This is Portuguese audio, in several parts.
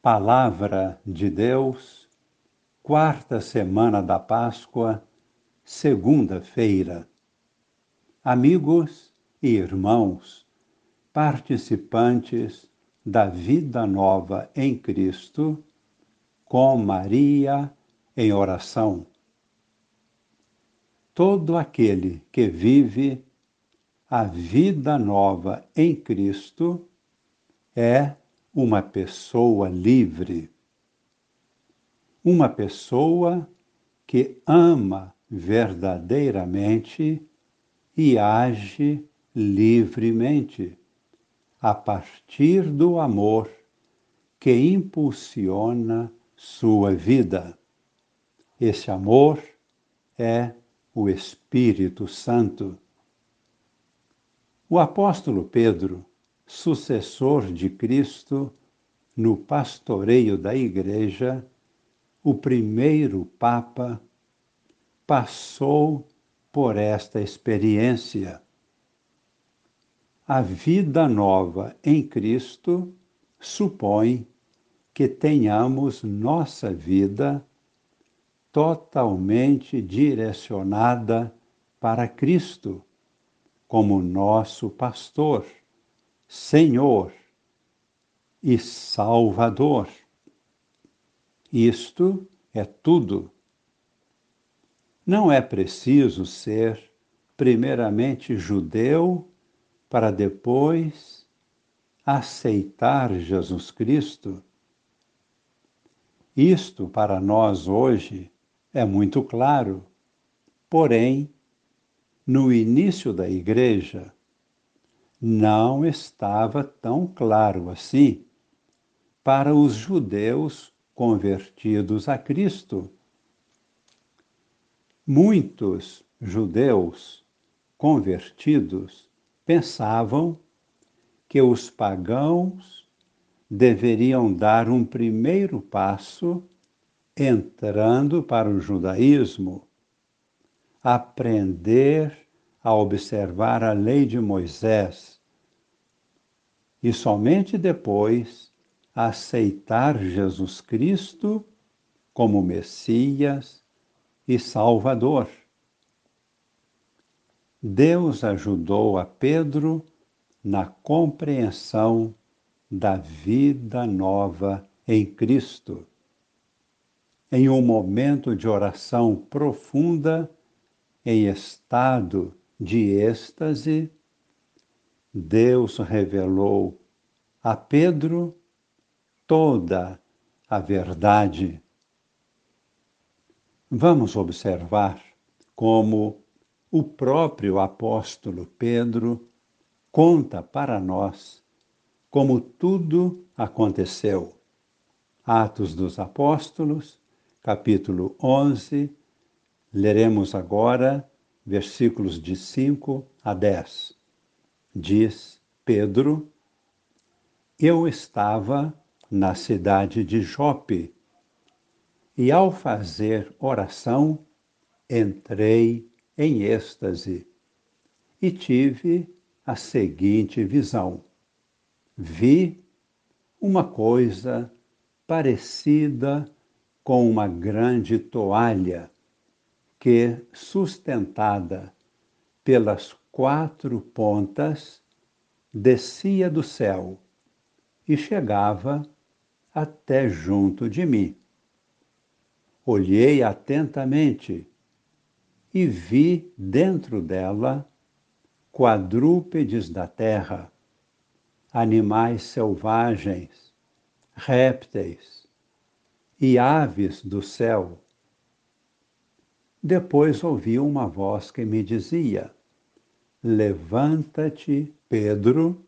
Palavra de Deus, quarta semana da Páscoa, segunda-feira. Amigos e irmãos, participantes da vida nova em Cristo, com Maria em oração. Todo aquele que vive a vida nova em Cristo é uma pessoa livre. Uma pessoa que ama verdadeiramente e age livremente a partir do amor que impulsiona sua vida. Esse amor é o Espírito Santo. O apóstolo Pedro sucessor de Cristo no pastoreio da Igreja, o primeiro Papa, passou por esta experiência. A vida nova em Cristo supõe que tenhamos nossa vida totalmente direcionada para Cristo, como nosso pastor Senhor e Salvador. Isto é tudo. Não é preciso ser, primeiramente, judeu para depois aceitar Jesus Cristo. Isto para nós hoje é muito claro, porém, no início da Igreja, não estava tão claro assim para os judeus convertidos a Cristo. Muitos judeus convertidos pensavam que os pagãos deveriam dar um primeiro passo entrando para o judaísmo, aprender a observar a lei de Moisés e somente depois aceitar Jesus Cristo como Messias e Salvador. Deus ajudou a Pedro na compreensão da vida nova em Cristo. Em um momento de oração profunda, em estado de êxtase, Deus revelou a Pedro toda a verdade. Vamos observar como o próprio apóstolo Pedro conta para nós como tudo aconteceu. Atos dos Apóstolos, capítulo 11, leremos agora versículos de 5 a 10. Diz Pedro: Eu estava na cidade de Jope e, ao fazer oração, entrei em êxtase e tive a seguinte visão. Vi uma coisa parecida com uma grande toalha que, sustentada pelas quatro pontas, descia do céu e chegava até junto de mim. Olhei atentamente e vi dentro dela quadrúpedes da terra, animais selvagens, répteis e aves do céu depois ouvi uma voz que me dizia: Levanta-te, Pedro,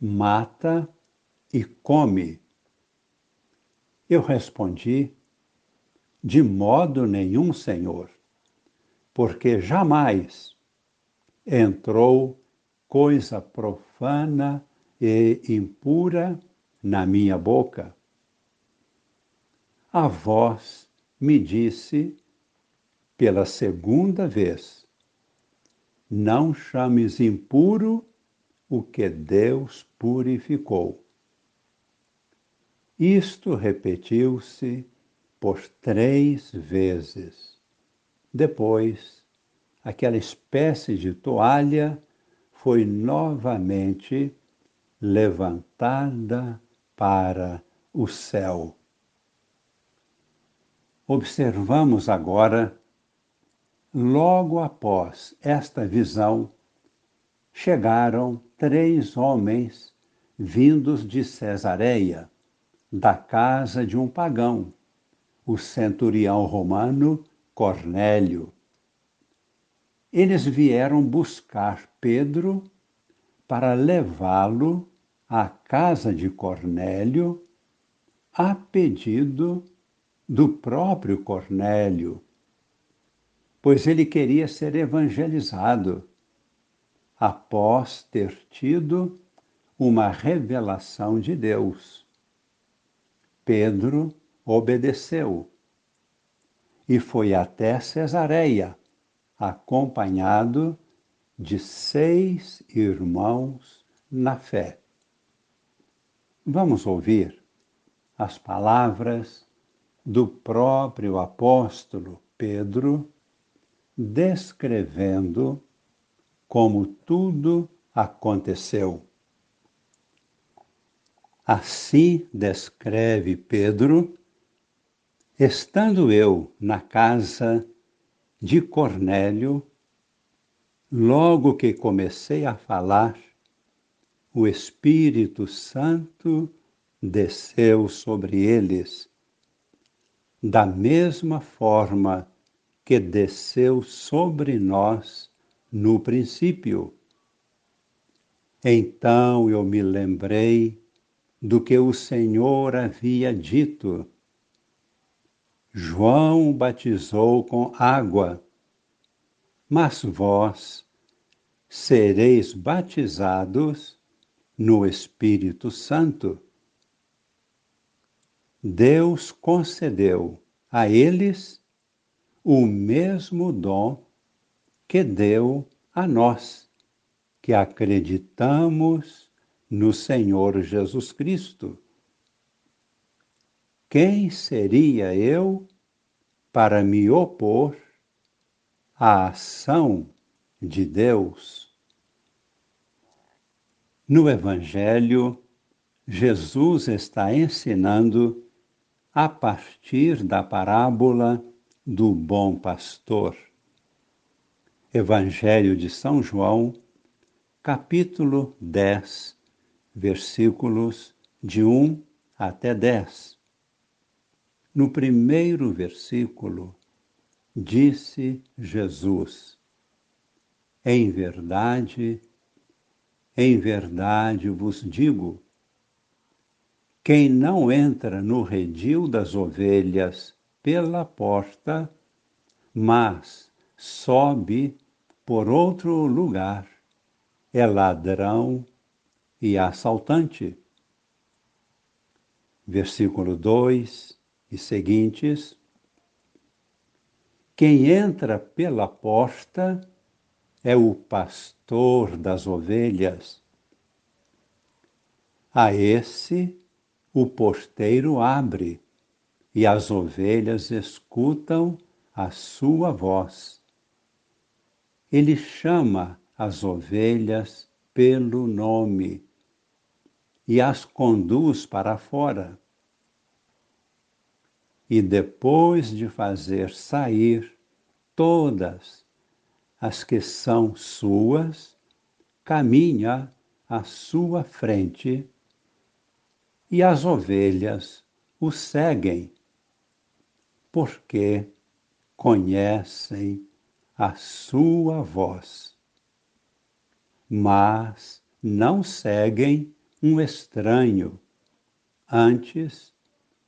mata e come. Eu respondi: De modo nenhum, Senhor, porque jamais entrou coisa profana e impura na minha boca. A voz me disse pela segunda vez. Não chames impuro o que Deus purificou. Isto repetiu-se por três vezes. Depois, aquela espécie de toalha foi novamente levantada para o céu. Observamos agora, logo após esta visão, chegaram três homens vindos de Cesareia, da casa de um pagão, o centurião romano Cornélio. Eles vieram buscar Pedro para levá-lo à casa de Cornélio a pedido do próprio Cornélio, pois ele queria ser evangelizado após ter tido uma revelação de Deus. Pedro obedeceu e foi até Cesareia, acompanhado de seis irmãos na fé. Vamos ouvir as palavras do próprio apóstolo Pedro, descrevendo como tudo aconteceu. Assim descreve Pedro, estando eu na casa de Cornélio, logo que comecei a falar, o Espírito Santo desceu sobre eles da mesma forma que desceu sobre nós no princípio. Então eu me lembrei do que o Senhor havia dito. João batizou com água, mas vós sereis batizados no Espírito Santo. Deus concedeu a eles o mesmo dom que deu a nós, que acreditamos no Senhor Jesus Cristo. Quem seria eu para me opor à ação de Deus? No Evangelho, Jesus está ensinando a partir da parábola do bom pastor. Evangelho de São João, capítulo 10, versículos de 1 até 10. No primeiro versículo, disse Jesus: Em verdade, em verdade vos digo, quem não entra no redil das ovelhas pela porta, mas sobe por outro lugar, é ladrão e assaltante. Versículo 2 e seguintes. Quem entra pela porta é o pastor das ovelhas. A esse o porteiro abre e as ovelhas escutam a sua voz. Ele chama as ovelhas pelo nome e as conduz para fora. E depois de fazer sair todas as que são suas, caminha à sua frente e as ovelhas o seguem, porque conhecem a sua voz. Mas não seguem um estranho, antes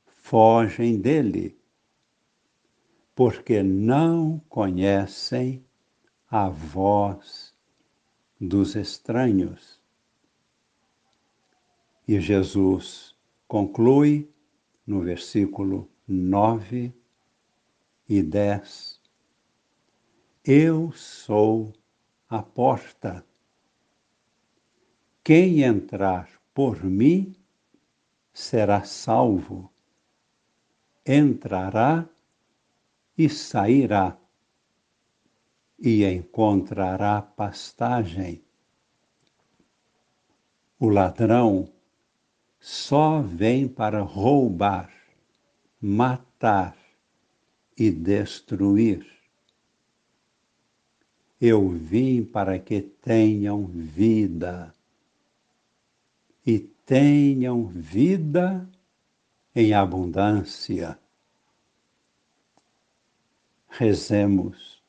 fogem dele, porque não conhecem a voz dos estranhos. E Jesus conclui no versículo 9 e 10. Eu sou a porta. Quem entrar por mim será salvo, entrará e sairá, e encontrará pastagem. O ladrão só vem para roubar, matar e destruir. Eu vim para que tenham vida e tenham vida em abundância. Rezemos,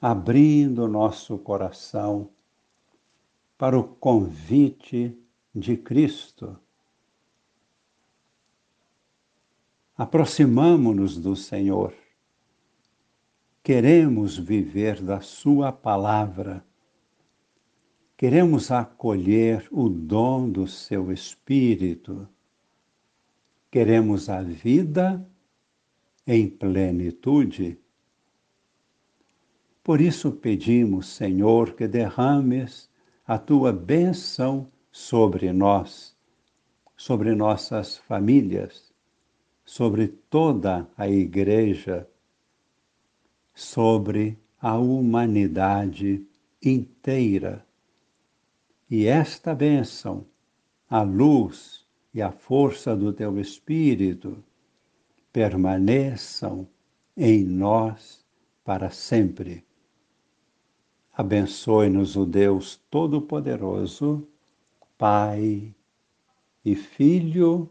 abrindo nosso coração para o convite de Cristo. Aproximamo-nos do Senhor. Queremos viver da Sua palavra. Queremos acolher o dom do Seu Espírito. Queremos a vida em plenitude. Por isso pedimos, Senhor, que derrames a tua bênção sobre nós, sobre nossas famílias, sobre toda a Igreja, sobre a humanidade inteira. E esta bênção, a luz e a força do teu Espírito, permaneçam em nós para sempre. Abençoe-nos o Deus Todo-Poderoso, Pai e Filho